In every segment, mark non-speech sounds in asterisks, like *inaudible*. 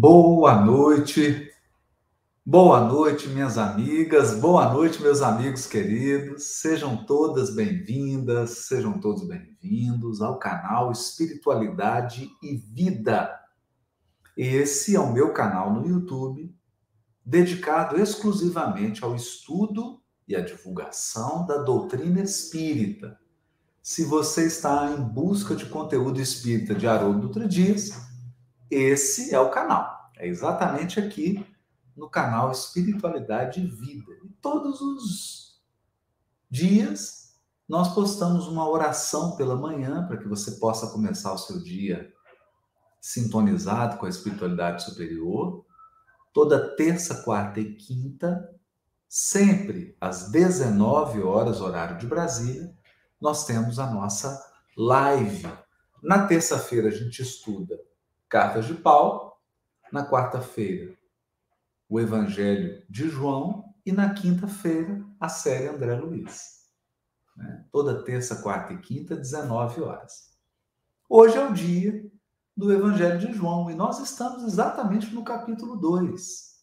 Boa noite, boa noite, minhas amigas, boa noite, meus amigos queridos. Sejam todas bem-vindas, sejam todos bem-vindos ao canal Espiritualidade e Vida. Esse é o meu canal no YouTube, dedicado exclusivamente ao estudo e à divulgação da doutrina espírita. Se você está em busca de conteúdo espírita de Haroldo Dutra Dias, esse é o canal. É exatamente aqui no canal Espiritualidade e Vida. E todos os dias nós postamos uma oração pela manhã para que você possa começar o seu dia sintonizado com a espiritualidade superior. Toda terça, quarta e quinta, sempre às 19 horas, horário de Brasília, nós temos a nossa live. Na terça-feira a gente estuda Cartas de Paulo. Na quarta-feira, o Evangelho de João. E na quinta-feira, a série André Luiz. Né? Toda terça, quarta e quinta, 19 horas. Hoje é o dia do Evangelho de João e nós estamos exatamente no capítulo 2.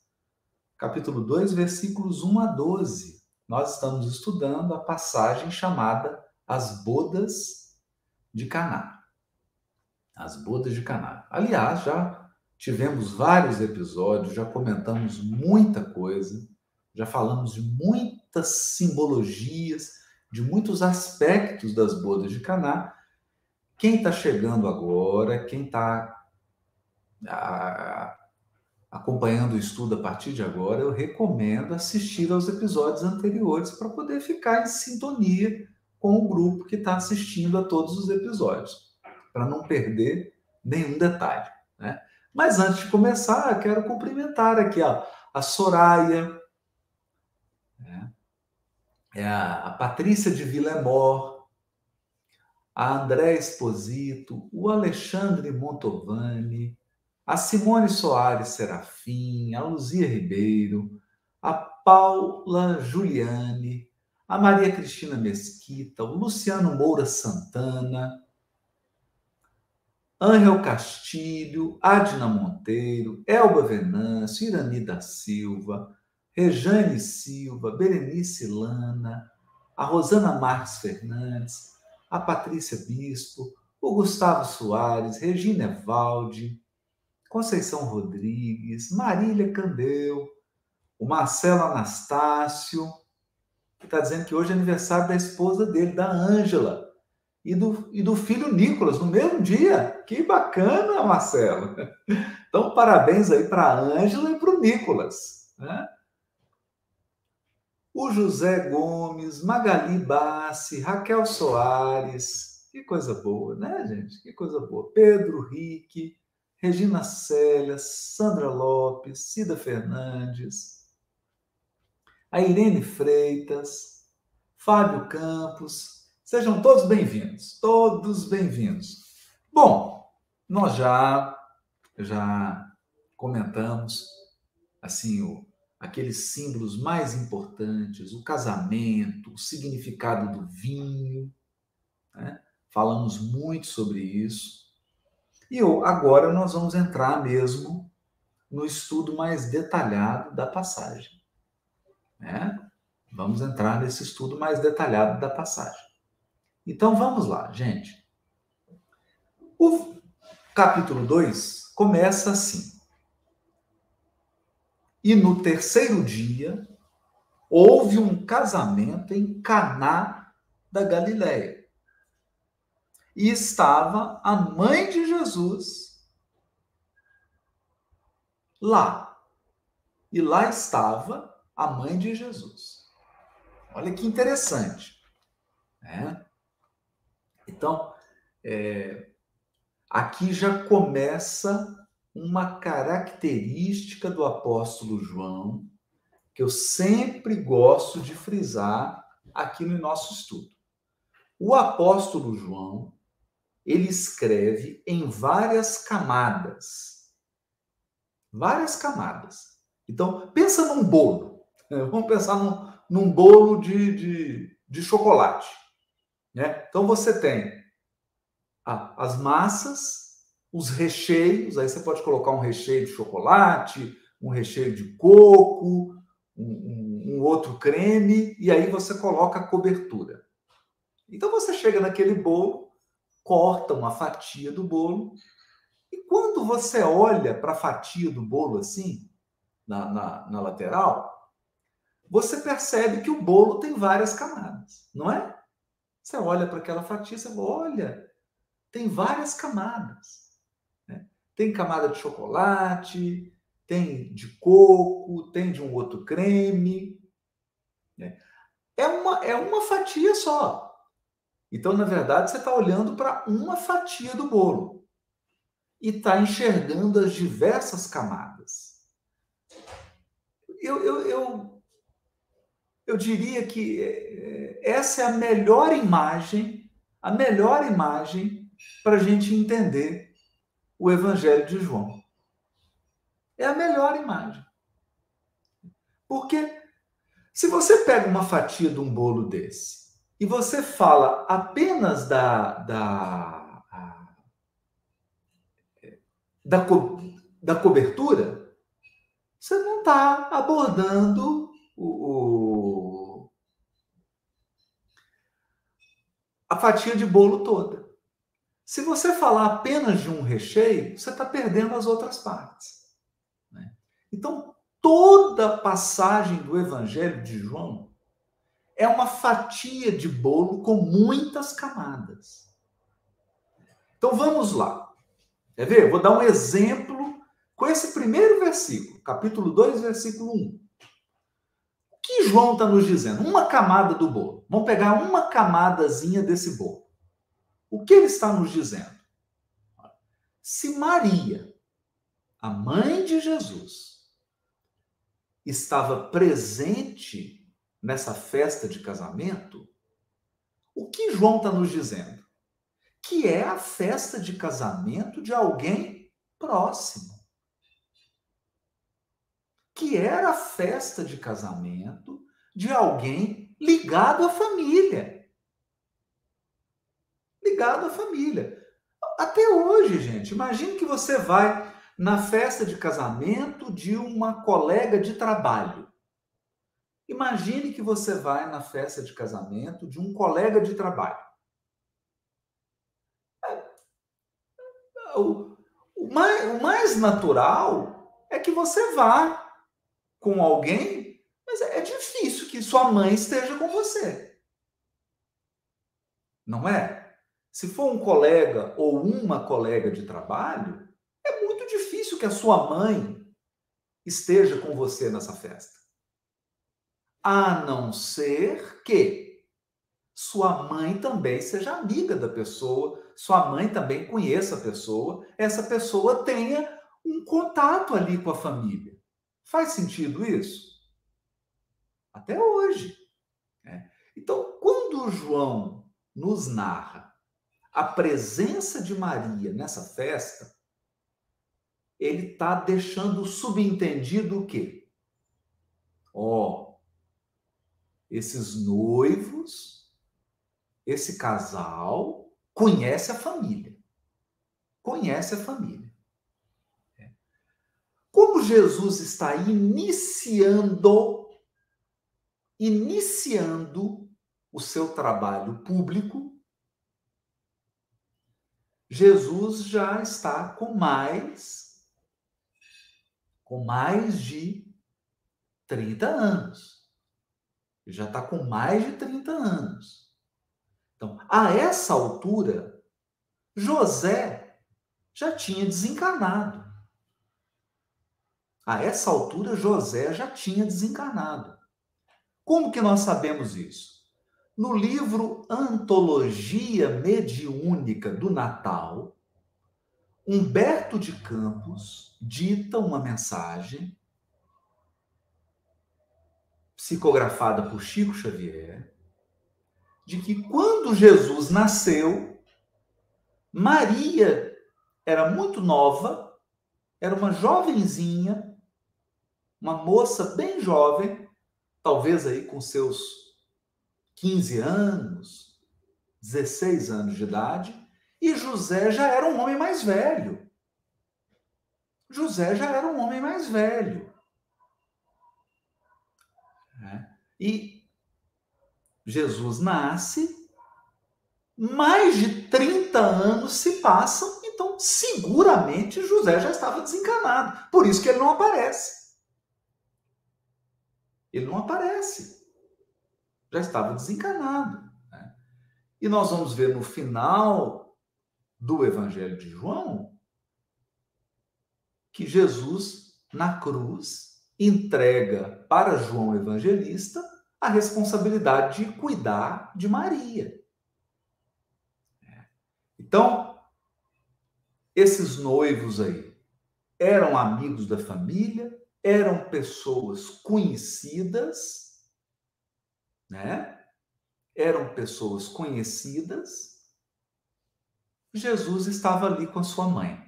Capítulo 2, versículos 1 a 12. Nós estamos estudando a passagem chamada As Bodas de Caná as bodas de Caná. Aliás, já tivemos vários episódios, já comentamos muita coisa, já falamos de muitas simbologias, de muitos aspectos das bodas de Caná. Quem está chegando agora, quem está acompanhando o estudo a partir de agora, eu recomendo assistir aos episódios anteriores para poder ficar em sintonia com o grupo que está assistindo a todos os episódios para não perder nenhum detalhe. Né? Mas antes de começar, quero cumprimentar aqui ó, a Soraya, né? é a, a Patrícia de Villemor, a André Esposito, o Alexandre Montovani, a Simone Soares Serafim, a Luzia Ribeiro, a Paula Juliane, a Maria Cristina Mesquita, o Luciano Moura Santana, Ângel Castilho, Adna Monteiro, Elba Venâncio, Irani da Silva, Rejane Silva, Berenice Lana, a Rosana Marques Fernandes, a Patrícia Bispo, o Gustavo Soares, Regina Evaldi, Conceição Rodrigues, Marília Candeu, o Marcelo Anastácio, que está dizendo que hoje é aniversário da esposa dele, da Ângela, e do, e do filho Nicolas no mesmo dia. Que bacana, Marcelo. *laughs* Então, parabéns aí para a Ângela e para o Nicolas. Né? O José Gomes, Magali Bassi, Raquel Soares. Que coisa boa, né, gente? Que coisa boa. Pedro Rique, Regina Célia, Sandra Lopes, Cida Fernandes, a Irene Freitas, Fábio Campos, Sejam todos bem-vindos, todos bem-vindos. Bom, nós já já comentamos assim o, aqueles símbolos mais importantes, o casamento, o significado do vinho, né? falamos muito sobre isso. E agora nós vamos entrar mesmo no estudo mais detalhado da passagem. Né? Vamos entrar nesse estudo mais detalhado da passagem. Então vamos lá, gente. O capítulo 2 começa assim. E no terceiro dia houve um casamento em Caná da Galileia. E estava a mãe de Jesus lá. E lá estava a mãe de Jesus. Olha que interessante. Né? Então, é, aqui já começa uma característica do apóstolo João que eu sempre gosto de frisar aqui no nosso estudo. O apóstolo João, ele escreve em várias camadas. Várias camadas. Então, pensa num bolo. *laughs* Vamos pensar num, num bolo de, de, de chocolate. Né? Então você tem as massas, os recheios, aí você pode colocar um recheio de chocolate, um recheio de coco, um, um, um outro creme, e aí você coloca a cobertura. Então você chega naquele bolo, corta uma fatia do bolo, e quando você olha para a fatia do bolo assim, na, na, na lateral, você percebe que o bolo tem várias camadas, não é? Você olha para aquela fatia, você fala, olha, tem várias camadas. Né? Tem camada de chocolate, tem de coco, tem de um outro creme. Né? É, uma, é uma fatia só. Então, na verdade, você está olhando para uma fatia do bolo e está enxergando as diversas camadas. Eu, eu, eu, eu diria que é, essa é a melhor imagem, a melhor imagem para a gente entender o Evangelho de João. É a melhor imagem. Porque se você pega uma fatia de um bolo desse e você fala apenas da, da, da, co, da cobertura, você não está abordando o, o, a fatia de bolo toda. Se você falar apenas de um recheio, você está perdendo as outras partes. Né? Então, toda passagem do Evangelho de João é uma fatia de bolo com muitas camadas. Então vamos lá. Quer ver? Vou dar um exemplo com esse primeiro versículo, capítulo 2, versículo 1. Que João está nos dizendo? Uma camada do bolo. Vamos pegar uma camadazinha desse bolo. O que ele está nos dizendo? Se Maria, a mãe de Jesus, estava presente nessa festa de casamento, o que João está nos dizendo? Que é a festa de casamento de alguém próximo. Que era a festa de casamento de alguém ligado à família. Ligado à família. Até hoje, gente, imagine que você vai na festa de casamento de uma colega de trabalho. Imagine que você vai na festa de casamento de um colega de trabalho. É, o, mais, o mais natural é que você vá com alguém, mas é, é difícil que sua mãe esteja com você. Não é? Se for um colega ou uma colega de trabalho, é muito difícil que a sua mãe esteja com você nessa festa a não ser que sua mãe também seja amiga da pessoa, sua mãe também conheça a pessoa, essa pessoa tenha um contato ali com a família. Faz sentido isso? Até hoje. Né? Então, quando João nos narra a presença de Maria nessa festa, ele está deixando subentendido o quê? Ó, oh, esses noivos, esse casal, conhece a família. Conhece a família. Como Jesus está iniciando, iniciando o seu trabalho público, Jesus já está com mais com mais de 30 anos já está com mais de 30 anos. Então, a essa altura, José já tinha desencarnado. A essa altura, José já tinha desencarnado. Como que nós sabemos isso? No livro Antologia Mediúnica do Natal, Humberto de Campos dita uma mensagem psicografada por Chico Xavier, de que quando Jesus nasceu, Maria era muito nova, era uma jovenzinha, uma moça bem jovem, talvez aí com seus 15 anos, 16 anos de idade, E José já era um homem mais velho. José já era um homem mais velho. É. E Jesus nasce, mais de 30 anos se passam, então seguramente José já estava desencanado. Por isso que ele não aparece. Ele não aparece. Já estava desencanado. Né? E nós vamos ver no final do Evangelho de João que Jesus, na cruz, entrega para João Evangelista a responsabilidade de cuidar de Maria. Então, esses noivos aí eram amigos da família, eram pessoas conhecidas, né? Eram pessoas conhecidas. Jesus estava ali com a sua mãe.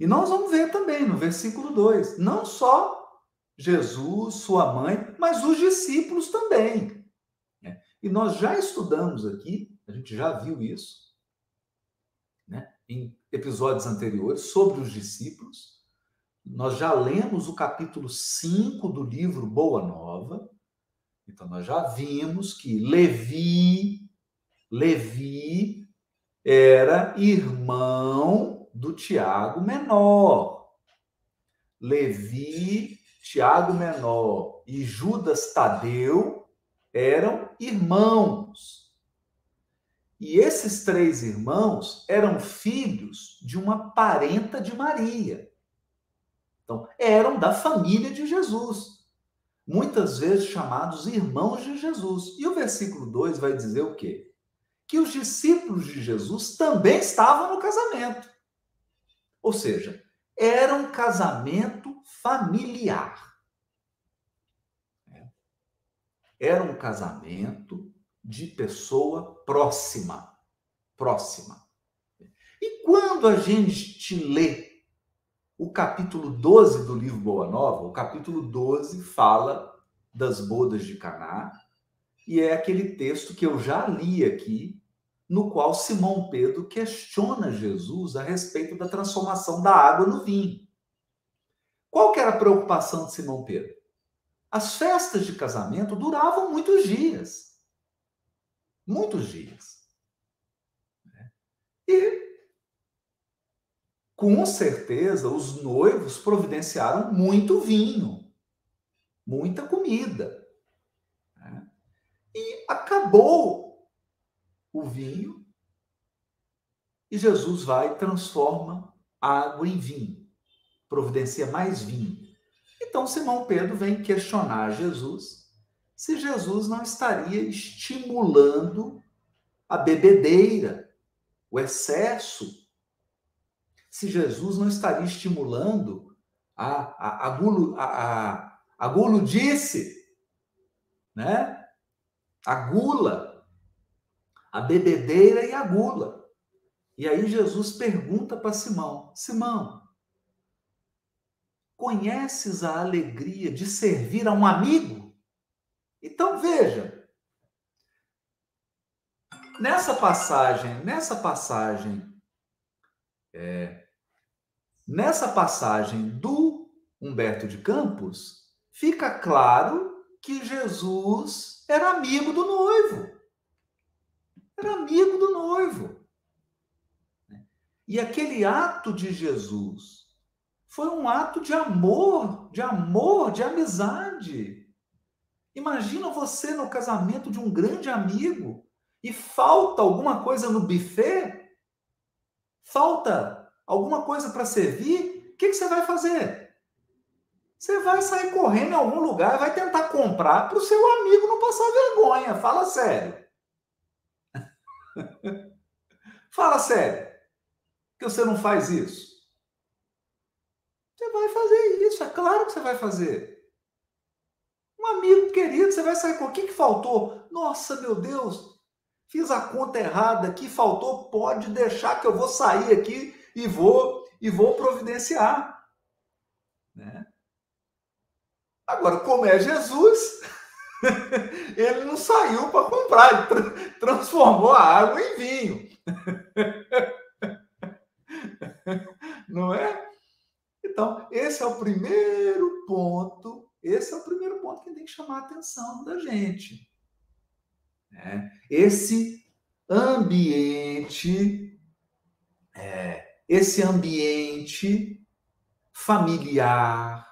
E nós vamos ver também no versículo 2, não só Jesus, sua mãe, mas os discípulos também. Né? E nós já estudamos aqui, a gente já viu isso, né? em episódios anteriores, sobre os discípulos. Nós já lemos o capítulo 5 do livro Boa Nova. Então, nós já vimos que Levi, Levi era irmão do Tiago menor. Levi, Tiago menor e Judas Tadeu eram irmãos. E esses três irmãos eram filhos de uma parenta de Maria. Então, eram da família de Jesus, muitas vezes chamados irmãos de Jesus. E o versículo 2 vai dizer o quê? Que os discípulos de Jesus também estavam no casamento. Ou seja, era um casamento familiar. Era um casamento de pessoa próxima. Próxima. E quando a gente lê o capítulo 12 do livro Boa Nova, o capítulo 12 fala das bodas de Caná, e é aquele texto que eu já li aqui, no qual Simão Pedro questiona Jesus a respeito da transformação da água no vinho. Qual que era a preocupação de Simão Pedro? As festas de casamento duravam muitos dias. Muitos dias. E com certeza os noivos providenciaram muito vinho, muita comida. Né? E acabou o vinho e Jesus vai e transforma água em vinho, providencia mais vinho. Então Simão Pedro vem questionar Jesus se Jesus não estaria estimulando a bebedeira, o excesso se Jesus não estaria estimulando a, a, a, gulo, a, a, guludice, né? a gula, a bebedeira e a gula. E aí Jesus pergunta para Simão: Simão, conheces a alegria de servir a um amigo? Então veja, nessa passagem, nessa passagem é, nessa passagem do Humberto de Campos, fica claro que Jesus era amigo do noivo. Era amigo do noivo. E aquele ato de Jesus foi um ato de amor, de amor, de amizade. Imagina você no casamento de um grande amigo e falta alguma coisa no buffet Falta alguma coisa para servir? O que, que você vai fazer? Você vai sair correndo em algum lugar, vai tentar comprar para o seu amigo não passar vergonha. Fala sério. *laughs* Fala sério. Que você não faz isso? Você vai fazer isso, é claro que você vai fazer. Um amigo querido, você vai sair com o que, que faltou? Nossa, meu Deus, Fiz a conta errada aqui, faltou, pode deixar que eu vou sair aqui e vou e vou providenciar. Né? Agora, como é Jesus, *laughs* ele não saiu para comprar, ele tra transformou a água em vinho. *laughs* Não é? Então, esse é o primeiro ponto, esse é o primeiro ponto que tem que chamar a atenção da gente. É, esse ambiente, é, esse ambiente familiar,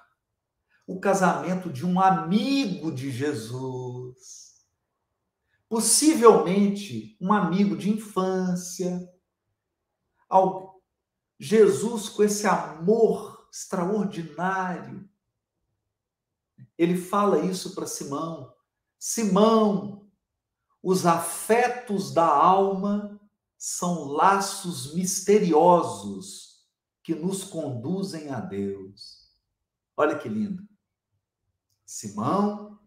o casamento de um amigo de Jesus, possivelmente um amigo de infância, Jesus com esse amor extraordinário. Ele fala isso para Simão. Simão, os afetos da alma são laços misteriosos que nos conduzem a Deus. Olha que lindo. Simão,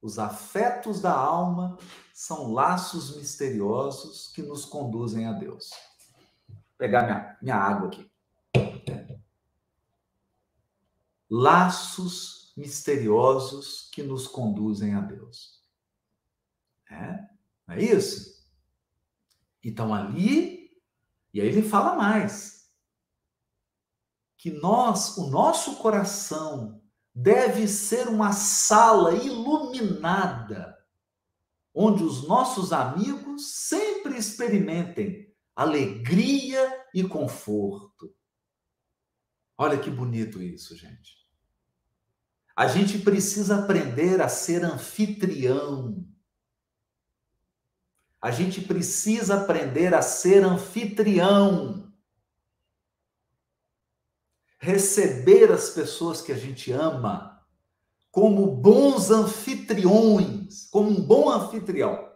os afetos da alma são laços misteriosos que nos conduzem a Deus. Vou pegar minha, minha água aqui. Laços misteriosos que nos conduzem a Deus. É? Não é isso? Então ali, e aí ele fala mais, que nós, o nosso coração deve ser uma sala iluminada, onde os nossos amigos sempre experimentem alegria e conforto. Olha que bonito isso, gente. A gente precisa aprender a ser anfitrião. A gente precisa aprender a ser anfitrião receber as pessoas que a gente ama como bons anfitriões, como um bom anfitrião.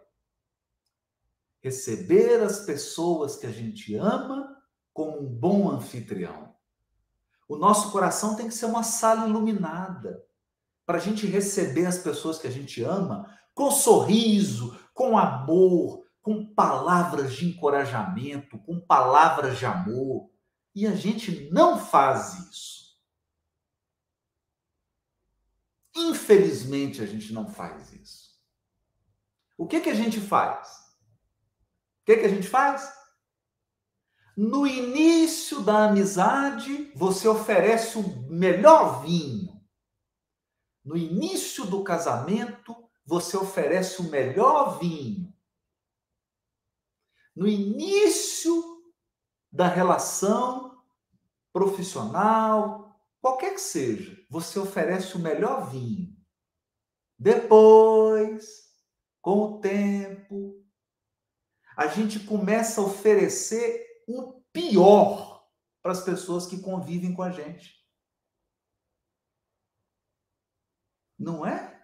Receber as pessoas que a gente ama como um bom anfitrião. O nosso coração tem que ser uma sala iluminada para a gente receber as pessoas que a gente ama com sorriso, com amor, com palavras de encorajamento, com palavras de amor. E a gente não faz isso. Infelizmente, a gente não faz isso. O que, que a gente faz? O que, que a gente faz? No início da amizade, você oferece o melhor vinho. No início do casamento, você oferece o melhor vinho. No início da relação profissional, qualquer que seja, você oferece o melhor vinho. Depois, com o tempo, a gente começa a oferecer o pior para as pessoas que convivem com a gente. Não é?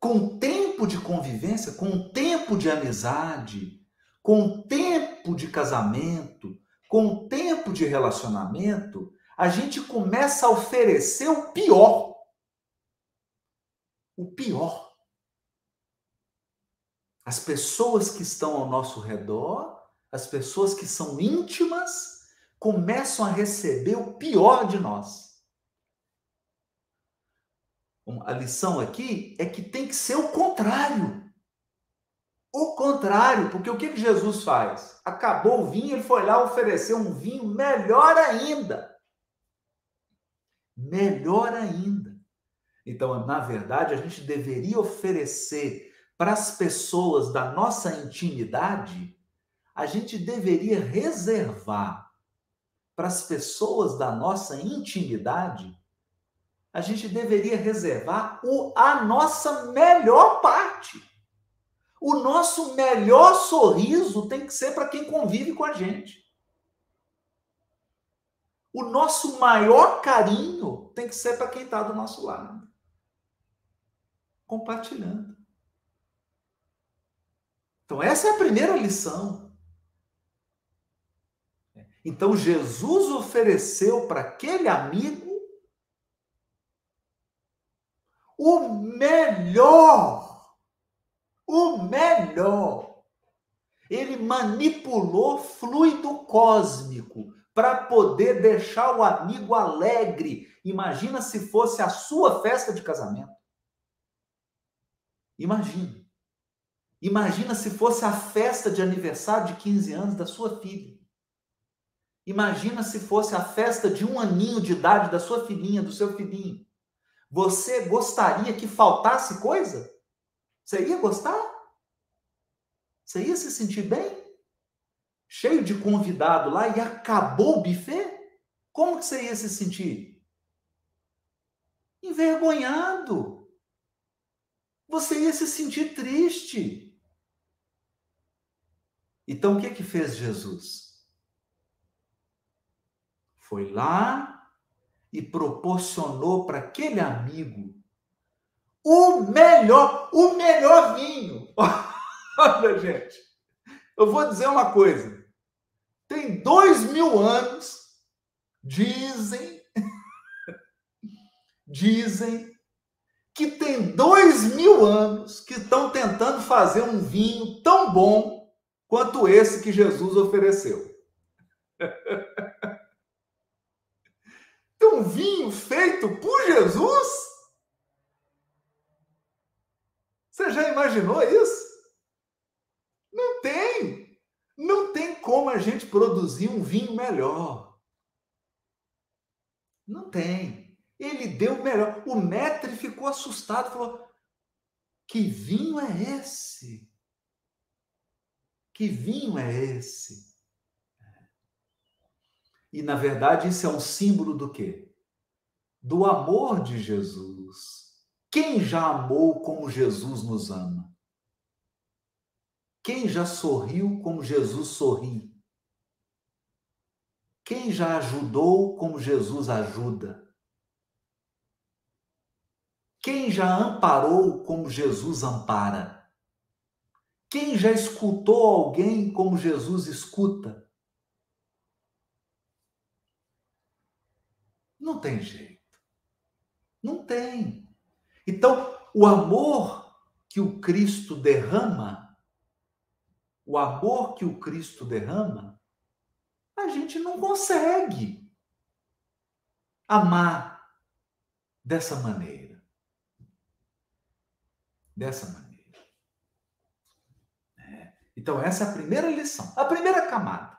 Com tempo de convivência, com tempo de amizade, com tempo de casamento, com tempo de relacionamento, a gente começa a oferecer o pior. O pior. As pessoas que estão ao nosso redor, as pessoas que são íntimas, começam a receber o pior de nós. A lição aqui é que tem que ser o contrário. O contrário, porque o que, que Jesus faz? Acabou o vinho, ele foi lá oferecer um vinho melhor ainda. Melhor ainda. Então, na verdade, a gente deveria oferecer para as pessoas da nossa intimidade, a gente deveria reservar para as pessoas da nossa intimidade, a gente deveria reservar o, a nossa melhor parte. O nosso melhor sorriso tem que ser para quem convive com a gente. O nosso maior carinho tem que ser para quem está do nosso lado. Compartilhando. Então, essa é a primeira lição. Então, Jesus ofereceu para aquele amigo o melhor o melhor. Ele manipulou fluido cósmico para poder deixar o amigo alegre. Imagina se fosse a sua festa de casamento. Imagina. Imagina se fosse a festa de aniversário de 15 anos da sua filha. Imagina se fosse a festa de um aninho de idade da sua filhinha, do seu filhinho. Você gostaria que faltasse coisa? Você ia gostar? Você ia se sentir bem? Cheio de convidado lá e acabou o buffet? Como que você ia se sentir? Envergonhado. Você ia se sentir triste. Então o que que fez Jesus? Foi lá e proporcionou para aquele amigo o melhor, o melhor vinho. *laughs* Olha, gente, eu vou dizer uma coisa. Tem dois mil anos, dizem, *laughs* dizem que tem dois mil anos que estão tentando fazer um vinho tão bom quanto esse que Jesus ofereceu. *laughs* Então, vinho feito por Jesus? Você já imaginou isso? Não tem. Não tem como a gente produzir um vinho melhor. Não tem. Ele deu melhor. O Metre ficou assustado, falou: Que vinho é esse? Que vinho é esse? E na verdade isso é um símbolo do quê? Do amor de Jesus. Quem já amou como Jesus nos ama? Quem já sorriu como Jesus sorri? Quem já ajudou como Jesus ajuda? Quem já amparou como Jesus ampara? Quem já escutou alguém como Jesus escuta? Não tem jeito. Não tem. Então, o amor que o Cristo derrama, o amor que o Cristo derrama, a gente não consegue amar dessa maneira. Dessa maneira. Então, essa é a primeira lição, a primeira camada.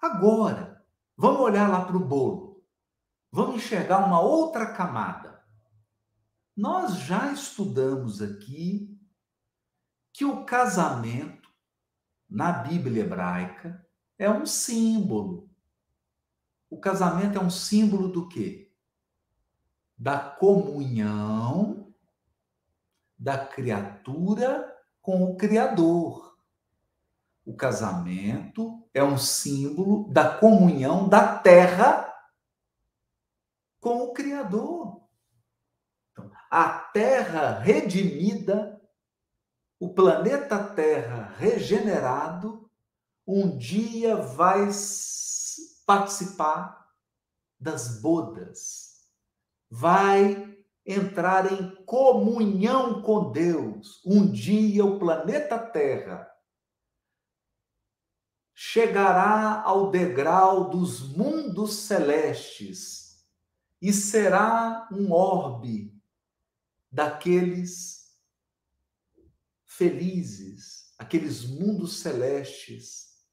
Agora, vamos olhar lá para o bolo. Vamos enxergar uma outra camada. Nós já estudamos aqui que o casamento, na Bíblia hebraica, é um símbolo. O casamento é um símbolo do quê? Da comunhão da criatura com o Criador. O casamento é um símbolo da comunhão da terra com o Criador. Então, a terra redimida, o planeta Terra regenerado, um dia vai participar das bodas, vai entrar em comunhão com Deus. Um dia o planeta Terra chegará ao degrau dos mundos celestes e será um orbe daqueles felizes, aqueles mundos celestes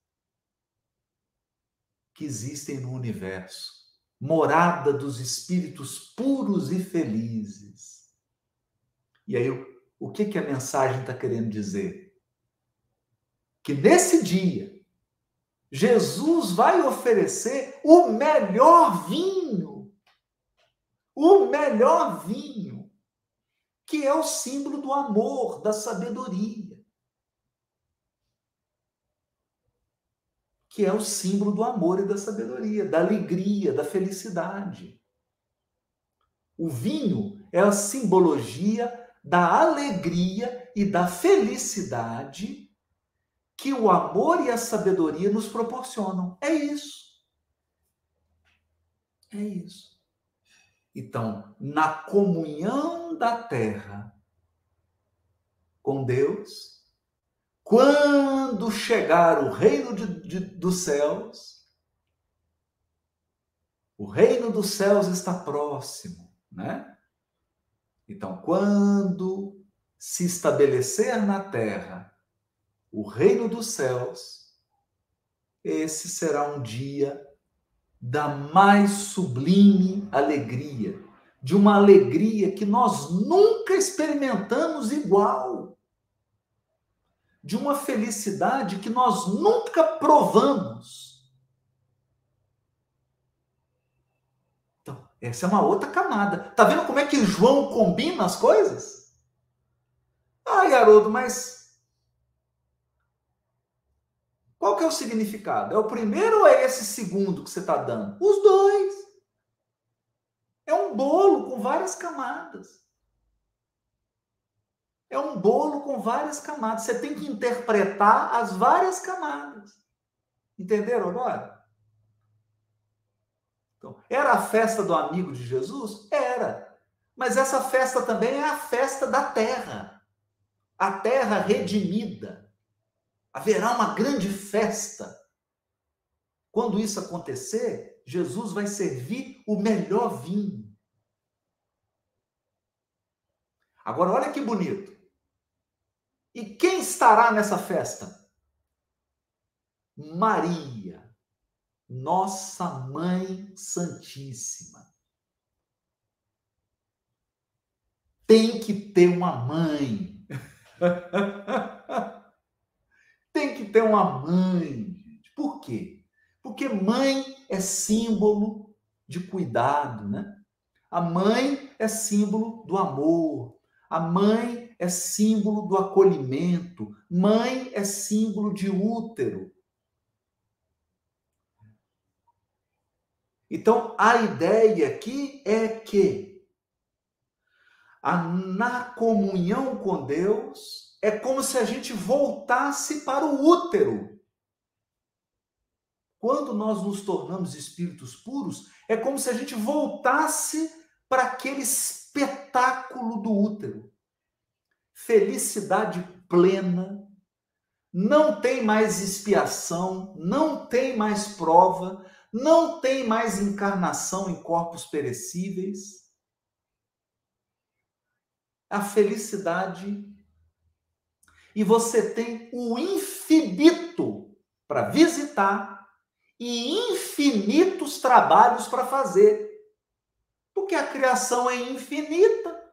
que existem no universo morada dos espíritos puros e felizes. E aí, o que, que a mensagem está querendo dizer? Que nesse dia, Jesus vai oferecer o melhor vinho, o melhor vinho, que é o símbolo do amor, da sabedoria. que é o símbolo do amor e da sabedoria, da alegria, da felicidade. O vinho é a simbologia da alegria e da felicidade que o amor e a sabedoria nos proporcionam. É isso. É isso. Então, na comunhão da terra com Deus, quando chegar o reino de, de, dos céus, o reino dos céus está próximo, né? Então, quando se estabelecer na terra o reino dos céus, esse será um dia da mais sublime alegria, de uma alegria que nós nunca experimentamos igual, de uma felicidade que nós nunca provamos. Então, essa é uma outra camada. Tá vendo como é que João combina as coisas? Ah, Haroldo, mas qual que é o significado? É o primeiro ou é esse segundo que você está dando? Os dois. É um bolo com várias camadas. É um bolo com várias camadas. Você tem que interpretar as várias camadas. Entenderam agora? Então, era a festa do amigo de Jesus? Era. Mas essa festa também é a festa da terra. A terra redimida Haverá uma grande festa. Quando isso acontecer, Jesus vai servir o melhor vinho. Agora, olha que bonito. E quem estará nessa festa? Maria, nossa Mãe Santíssima. Tem que ter uma mãe. *laughs* Tem que ter uma mãe, gente. Por quê? Porque mãe é símbolo de cuidado, né? A mãe é símbolo do amor. A mãe é símbolo do acolhimento. Mãe é símbolo de útero. Então, a ideia aqui é que a, na comunhão com Deus, é como se a gente voltasse para o útero. Quando nós nos tornamos espíritos puros, é como se a gente voltasse para aquele espetáculo do útero. Felicidade plena, não tem mais expiação, não tem mais prova, não tem mais encarnação em corpos perecíveis. A felicidade e você tem o infinito para visitar e infinitos trabalhos para fazer. Porque a criação é infinita.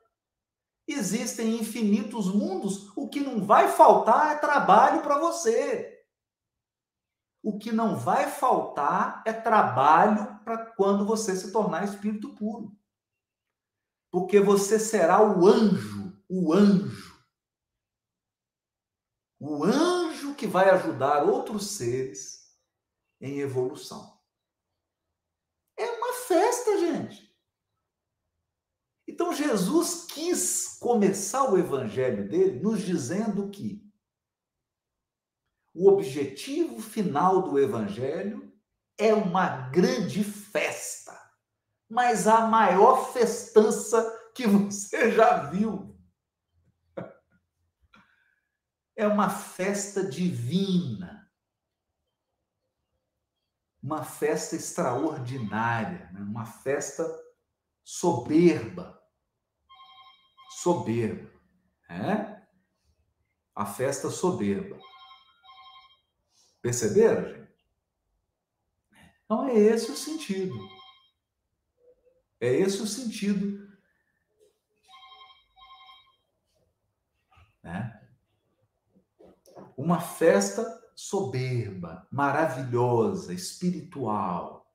Existem infinitos mundos, o que não vai faltar é trabalho para você. O que não vai faltar é trabalho para quando você se tornar espírito puro. Porque você será o anjo, o anjo o anjo que vai ajudar outros seres em evolução. É uma festa, gente. Então Jesus quis começar o evangelho dele nos dizendo que o objetivo final do evangelho é uma grande festa, mas a maior festança que *laughs* você já viu. É uma festa divina, uma festa extraordinária, né? uma festa soberba. Soberba. É? A festa soberba. Perceberam, gente? Então é esse o sentido. É esse o sentido. Né? Uma festa soberba, maravilhosa, espiritual,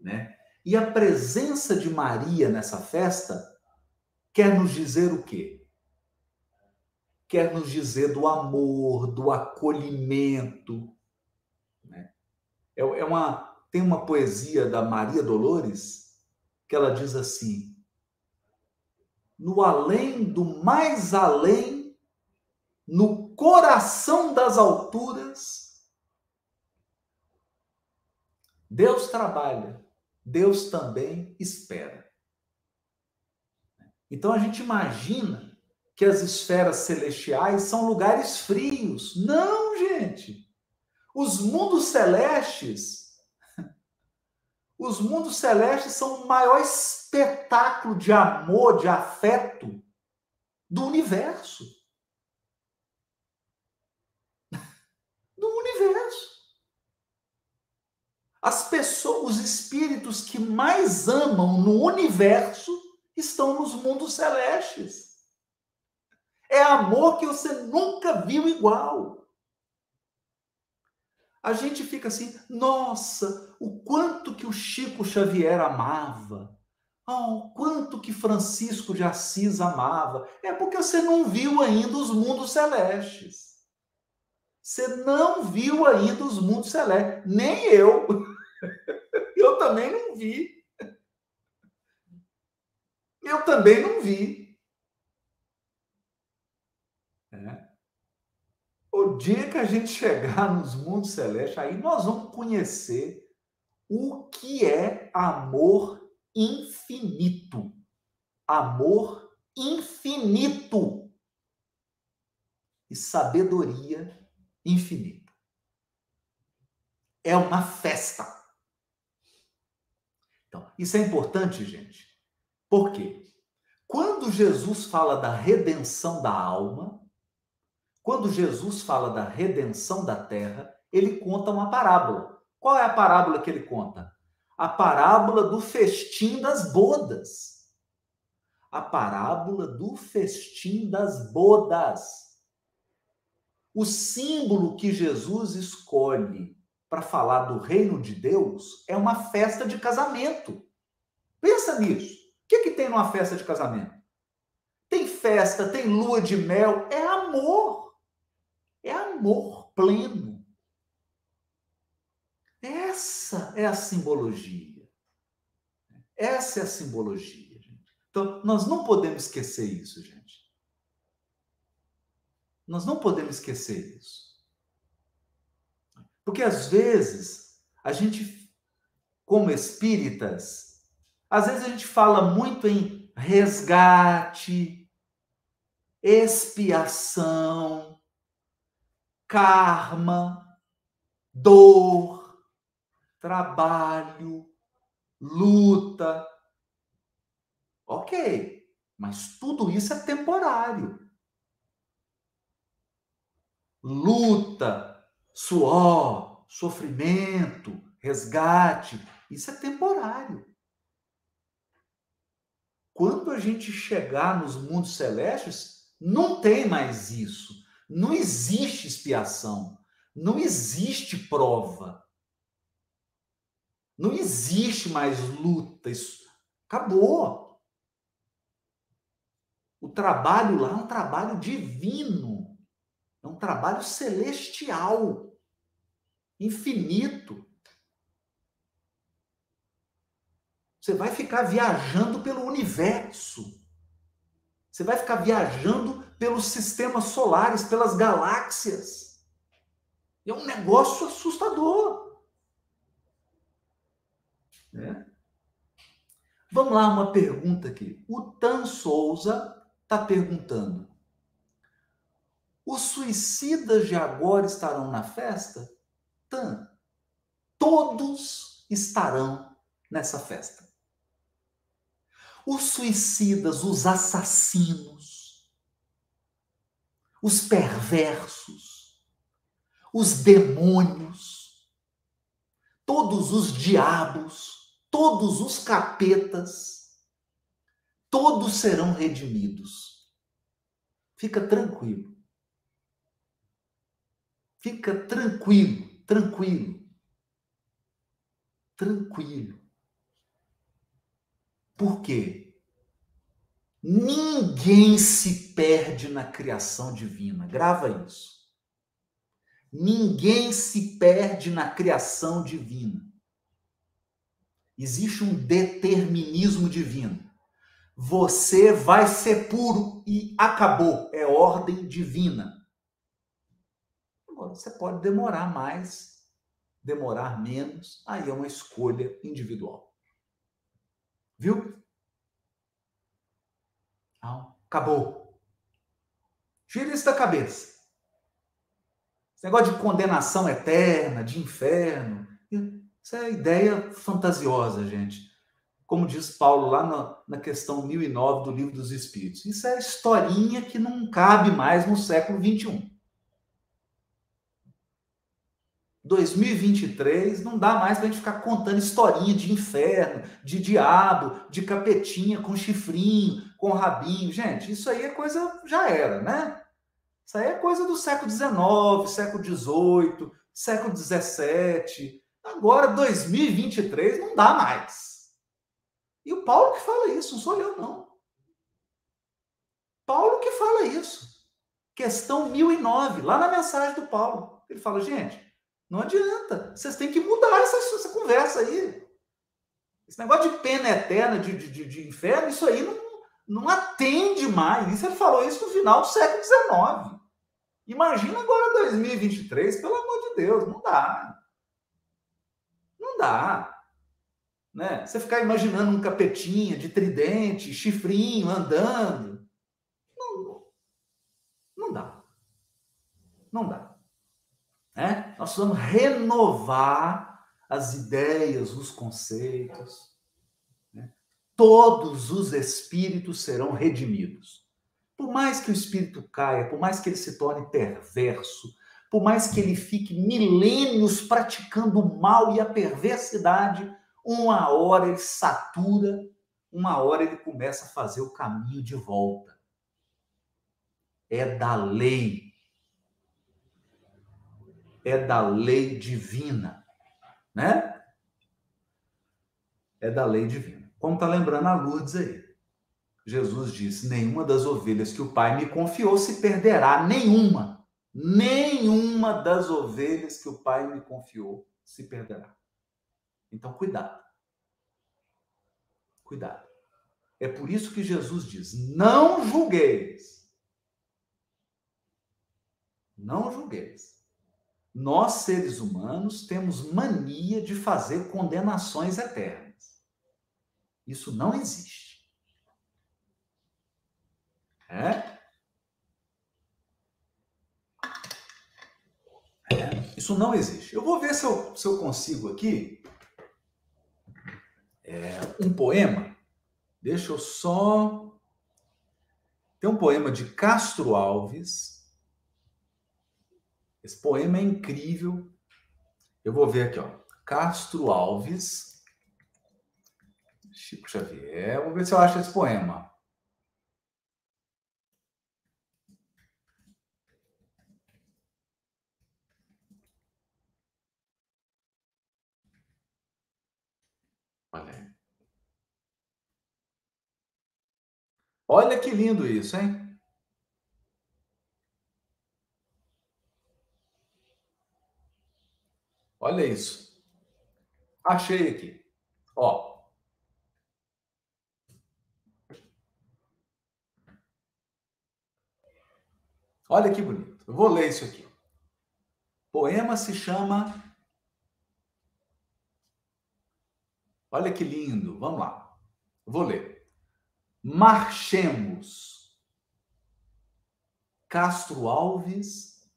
né? E a presença de Maria nessa festa quer nos dizer o quê? Quer nos dizer do amor, do acolhimento, né? É, é uma tem uma poesia da Maria Dolores que ela diz assim: no além do mais além, no coração das alturas, Deus trabalha, Deus também espera. Então a gente imagina que as esferas celestiais são lugares frios. Não, gente. Os mundos celestes, os mundos celestes são o maior espetáculo de amor, de afeto do universo. As pessoas, os espíritos que mais amam no universo estão nos mundos celestes. É amor que você nunca viu igual. A gente fica assim, nossa, o quanto que o Chico Xavier amava. Oh, quanto que Francisco de Assis amava. É porque você não viu ainda os mundos celestes. Você não viu ainda os mundos celestes. Nem eu. *laughs* Eu também não vi. Eu também não vi. É. O dia que a gente chegar nos mundos celestes, aí nós vamos conhecer o que é amor infinito. Amor infinito. E sabedoria infinita. É uma festa. Então, isso é importante, gente. Por quê? Quando Jesus fala da redenção da alma, quando Jesus fala da redenção da terra, ele conta uma parábola. Qual é a parábola que ele conta? A parábola do festim das bodas. A parábola do festim das bodas. O símbolo que Jesus escolhe para falar do reino de Deus é uma festa de casamento. Pensa nisso. O que, que tem numa festa de casamento? Tem festa, tem lua de mel, é amor. É amor pleno. Essa é a simbologia. Essa é a simbologia, gente. Então, nós não podemos esquecer isso, gente. Nós não podemos esquecer isso. Porque às vezes a gente, como espíritas, às vezes a gente fala muito em resgate, expiação, karma, dor, trabalho, luta. Ok, mas tudo isso é temporário. Luta, suor, sofrimento, resgate, isso é temporário. Quando a gente chegar nos mundos celestes, não tem mais isso. Não existe expiação. Não existe prova. Não existe mais luta. Isso acabou. O trabalho lá é um trabalho divino. É um trabalho celestial infinito. Você vai ficar viajando pelo universo. Você vai ficar viajando pelos sistemas solares, pelas galáxias. É um negócio assustador. Né? Vamos lá, uma pergunta aqui. O Tan Souza está perguntando: os suicidas de agora estarão na festa? Tan, todos estarão nessa festa. Os suicidas, os assassinos, os perversos, os demônios, todos os diabos, todos os capetas, todos serão redimidos. Fica tranquilo. Fica tranquilo tranquilo. Tranquilo. Por quê? Ninguém se perde na criação divina. Grava isso. Ninguém se perde na criação divina. Existe um determinismo divino. Você vai ser puro e acabou. É ordem divina. Você pode demorar mais, demorar menos, aí é uma escolha individual. Viu? Então, acabou. Tira isso da cabeça. Esse negócio de condenação eterna, de inferno, isso é ideia fantasiosa, gente. Como diz Paulo lá na, na questão 1009 do Livro dos Espíritos. Isso é historinha que não cabe mais no século 21. 2023 não dá mais para a gente ficar contando historinha de inferno, de diabo, de capetinha com chifrinho, com rabinho. Gente, isso aí é coisa, já era, né? Isso aí é coisa do século XIX, século XVIII, século XVII. Agora, 2023, não dá mais. E o Paulo que fala isso, não sou eu, não. Paulo que fala isso. Questão 1009, lá na mensagem do Paulo. Ele fala, gente, não adianta. Vocês têm que mudar essa, essa conversa aí. Esse negócio de pena eterna, de, de, de inferno, isso aí não, não atende mais. Isso ele falou isso no final do século XIX. Imagina agora 2023, pelo amor de Deus, não dá. Não dá. Né? Você ficar imaginando um capetinha de tridente, chifrinho, andando. Não, não dá. Não dá. Né? Nós precisamos renovar as ideias, os conceitos. Né? Todos os espíritos serão redimidos. Por mais que o espírito caia, por mais que ele se torne perverso, por mais que ele fique milênios praticando o mal e a perversidade, uma hora ele satura, uma hora ele começa a fazer o caminho de volta. É da lei é da lei divina, né? É da lei divina. Como está lembrando a Lourdes aí. Jesus disse: Nenhuma das ovelhas que o Pai me confiou se perderá, nenhuma. Nenhuma das ovelhas que o Pai me confiou se perderá. Então, cuidado. Cuidado. É por isso que Jesus diz: Não julgueis. Não julgueis nós, seres humanos, temos mania de fazer condenações eternas. Isso não existe. É? é? Isso não existe. Eu vou ver se eu, se eu consigo aqui é, um poema. Deixa eu só. Tem um poema de Castro Alves esse poema é incrível. Eu vou ver aqui, ó. Castro Alves, Chico Xavier. Vou ver se eu acho esse poema. Olha. Que lindo isso, hein? Olha isso. Achei aqui. Ó. Olha que bonito. Eu vou ler isso aqui. O poema se chama. Olha que lindo. Vamos lá. Eu vou ler. Marchemos. Castro Alves,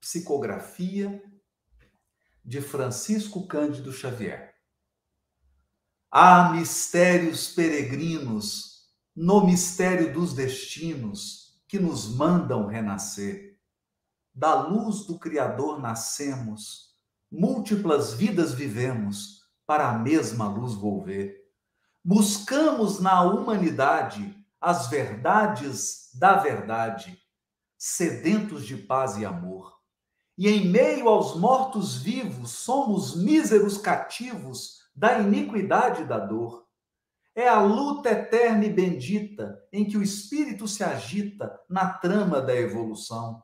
psicografia de Francisco Cândido Xavier. Há mistérios peregrinos no mistério dos destinos que nos mandam renascer. Da luz do Criador nascemos, múltiplas vidas vivemos para a mesma luz volver. Buscamos na humanidade as verdades da verdade, sedentos de paz e amor e em meio aos mortos-vivos somos míseros cativos da iniquidade e da dor. É a luta eterna e bendita em que o espírito se agita na trama da evolução.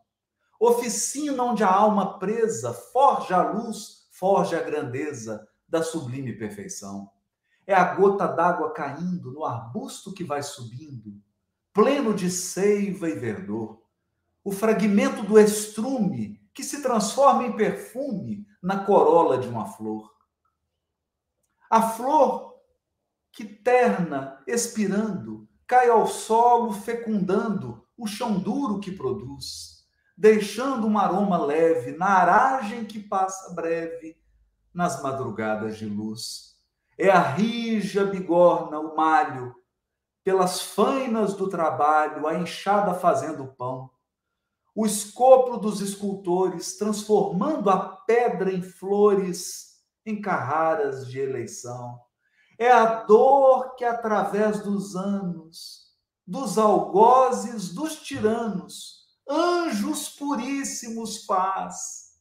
Oficina onde a alma presa forja a luz, forja a grandeza da sublime perfeição. É a gota d'água caindo no arbusto que vai subindo, pleno de seiva e verdor. O fragmento do estrume que se transforma em perfume na corola de uma flor. A flor que terna, expirando, cai ao solo fecundando o chão duro que produz, deixando um aroma leve na aragem que passa breve nas madrugadas de luz. É a rija bigorna, o malho, pelas fainas do trabalho, a enxada fazendo pão, o escopo dos escultores, transformando a pedra em flores, em carraras de eleição. É a dor que, através dos anos, dos algozes, dos tiranos, anjos puríssimos faz,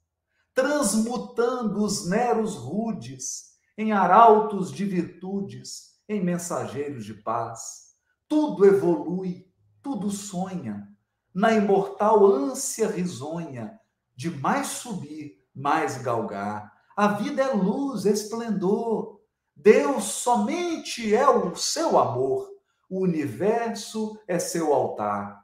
transmutando os neros rudes em arautos de virtudes, em mensageiros de paz. Tudo evolui, tudo sonha, na imortal ânsia risonha de mais subir, mais galgar. A vida é luz, esplendor. Deus somente é o seu amor. O universo é seu altar.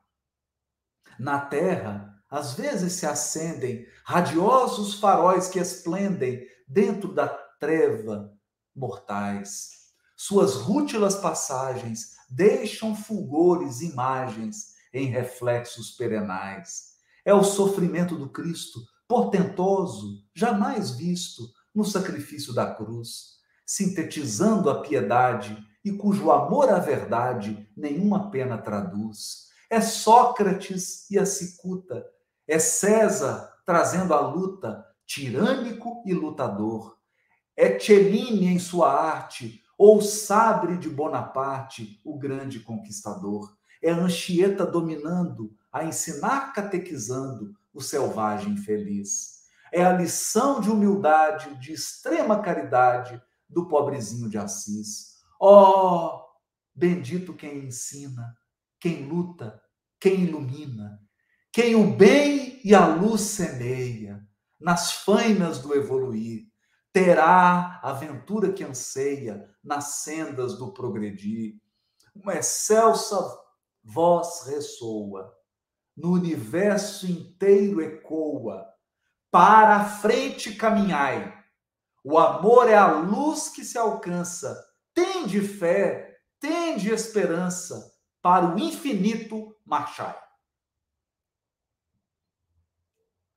Na terra, às vezes se acendem radiosos faróis que esplendem dentro da treva mortais. Suas rútilas passagens deixam fulgores, imagens em reflexos perenais. É o sofrimento do Cristo, portentoso, jamais visto no sacrifício da cruz, sintetizando a piedade e cujo amor à verdade nenhuma pena traduz. É Sócrates e a cicuta, é César trazendo a luta, tirânico e lutador. É Cellini em sua arte, ou Sabre de Bonaparte, o grande conquistador. É Anchieta dominando, a ensinar catequizando o selvagem feliz. É a lição de humildade, de extrema caridade do pobrezinho de Assis. Oh, bendito quem ensina, quem luta, quem ilumina, quem o bem e a luz semeia nas fainas do evoluir, terá a aventura que anseia nas sendas do progredir. Uma excelsa voz ressoa, no universo inteiro ecoa. Para a frente caminhai. O amor é a luz que se alcança. Tende fé, tende esperança. Para o infinito marchai.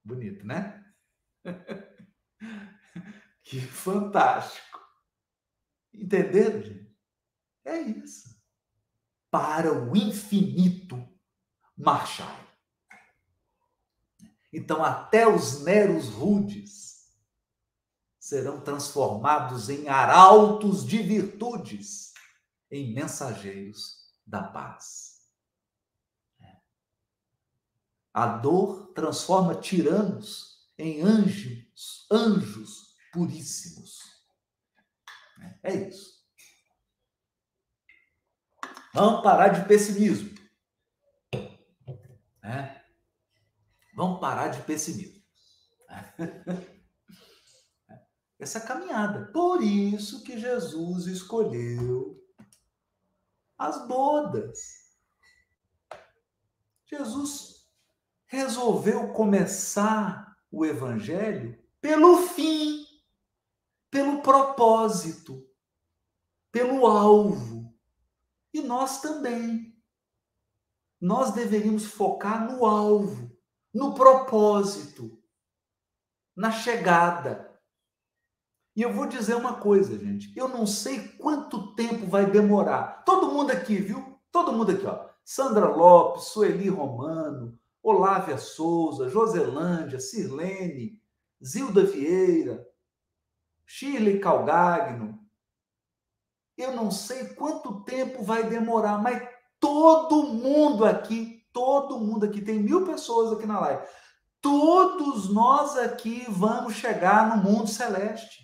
Bonito, né? *laughs* que fantástico. Entenderam, gente? É isso para o infinito marchai. Então, até os Neros rudes serão transformados em arautos de virtudes, em mensageiros da paz. A dor transforma tiranos em anjos, anjos puríssimos. É isso. Vamos parar de pessimismo. Né? Vamos parar de pessimismo. *laughs* Essa é caminhada. Por isso que Jesus escolheu as bodas. Jesus resolveu começar o evangelho pelo fim, pelo propósito, pelo alvo. E nós também. Nós deveríamos focar no alvo, no propósito, na chegada. E eu vou dizer uma coisa, gente. Eu não sei quanto tempo vai demorar. Todo mundo aqui, viu? Todo mundo aqui, ó. Sandra Lopes, Sueli Romano, Olávia Souza, Joselândia, Sirlene, Zilda Vieira, Shirley Calgagno, eu não sei quanto tempo vai demorar, mas todo mundo aqui, todo mundo aqui, tem mil pessoas aqui na live. Todos nós aqui vamos chegar no mundo celeste.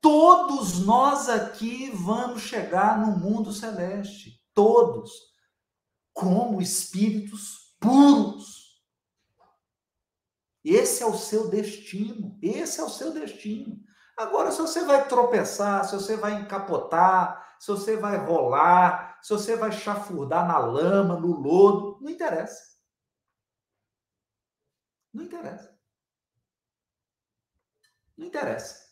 Todos nós aqui vamos chegar no mundo celeste. Todos. Como espíritos puros. Esse é o seu destino. Esse é o seu destino. Agora, se você vai tropeçar, se você vai encapotar, se você vai rolar, se você vai chafurdar na lama, no lodo, não interessa. Não interessa. Não interessa.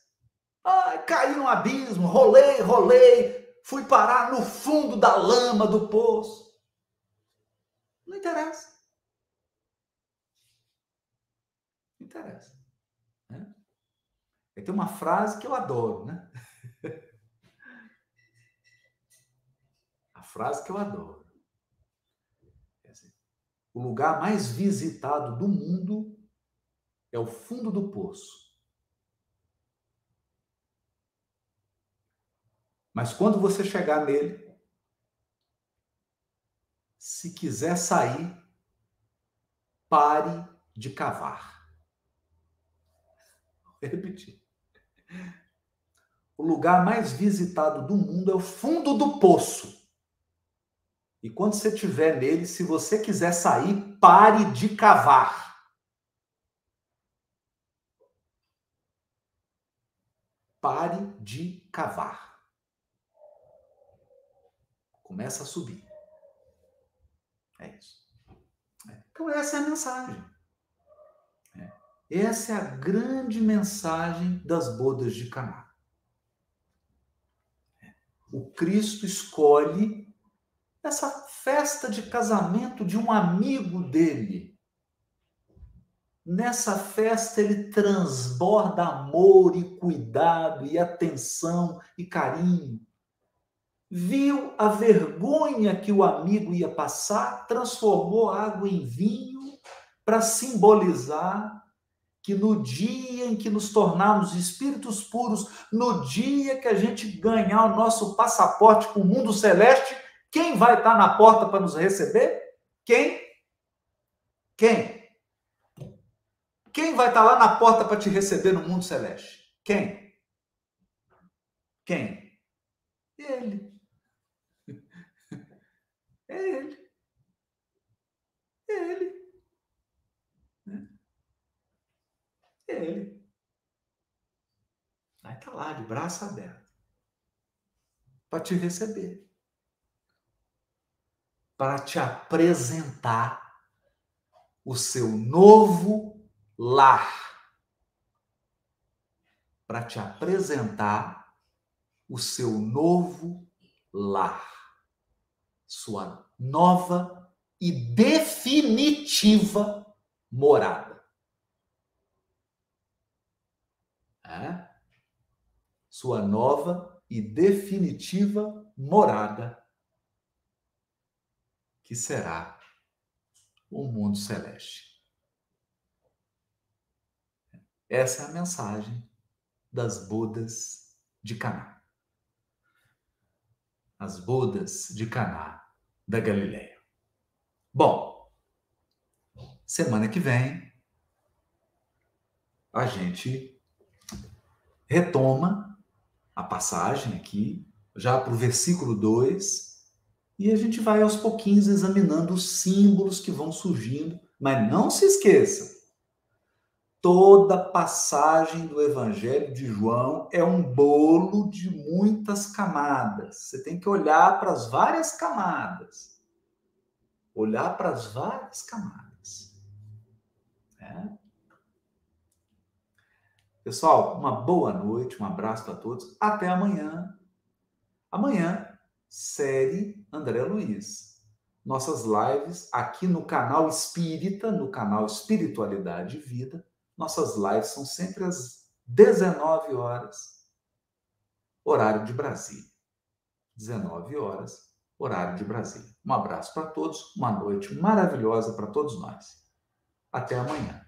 Ah, caí no abismo, rolei, rolei, fui parar no fundo da lama do poço. Não interessa. Não interessa. Tem uma frase que eu adoro, né? A frase que eu adoro. É assim, o lugar mais visitado do mundo é o fundo do poço. Mas quando você chegar nele, se quiser sair, pare de cavar. Vou repetir. O lugar mais visitado do mundo é o fundo do poço. E quando você estiver nele, se você quiser sair, pare de cavar. Pare de cavar. Começa a subir. É isso. É. Então, essa é a mensagem. Essa é a grande mensagem das bodas de Caná. O Cristo escolhe essa festa de casamento de um amigo dele. Nessa festa ele transborda amor e cuidado e atenção e carinho. Viu a vergonha que o amigo ia passar, transformou água em vinho para simbolizar que no dia em que nos tornarmos espíritos puros, no dia que a gente ganhar o nosso passaporte para o mundo celeste, quem vai estar na porta para nos receber? Quem? Quem? Quem vai estar lá na porta para te receber no mundo celeste? Quem? Quem? Ele. É *laughs* ele. É ele. Ele. Vai estar lá de braço aberto para te receber para te apresentar o seu novo lar. Para te apresentar o seu novo lar. Sua nova e definitiva morada. Sua nova e definitiva morada que será o mundo celeste. Essa é a mensagem das bodas de Caná. As bodas de Caná da Galileia. Bom, semana que vem a gente retoma a passagem aqui, já para o versículo 2, e a gente vai aos pouquinhos examinando os símbolos que vão surgindo, mas não se esqueça, toda passagem do Evangelho de João é um bolo de muitas camadas. Você tem que olhar para as várias camadas. Olhar para as várias camadas. É. Pessoal, uma boa noite, um abraço para todos. Até amanhã. Amanhã série André Luiz. Nossas lives aqui no canal Espírita, no canal Espiritualidade e Vida, nossas lives são sempre às 19 horas, horário de Brasília. 19 horas, horário de Brasília. Um abraço para todos, uma noite maravilhosa para todos nós. Até amanhã.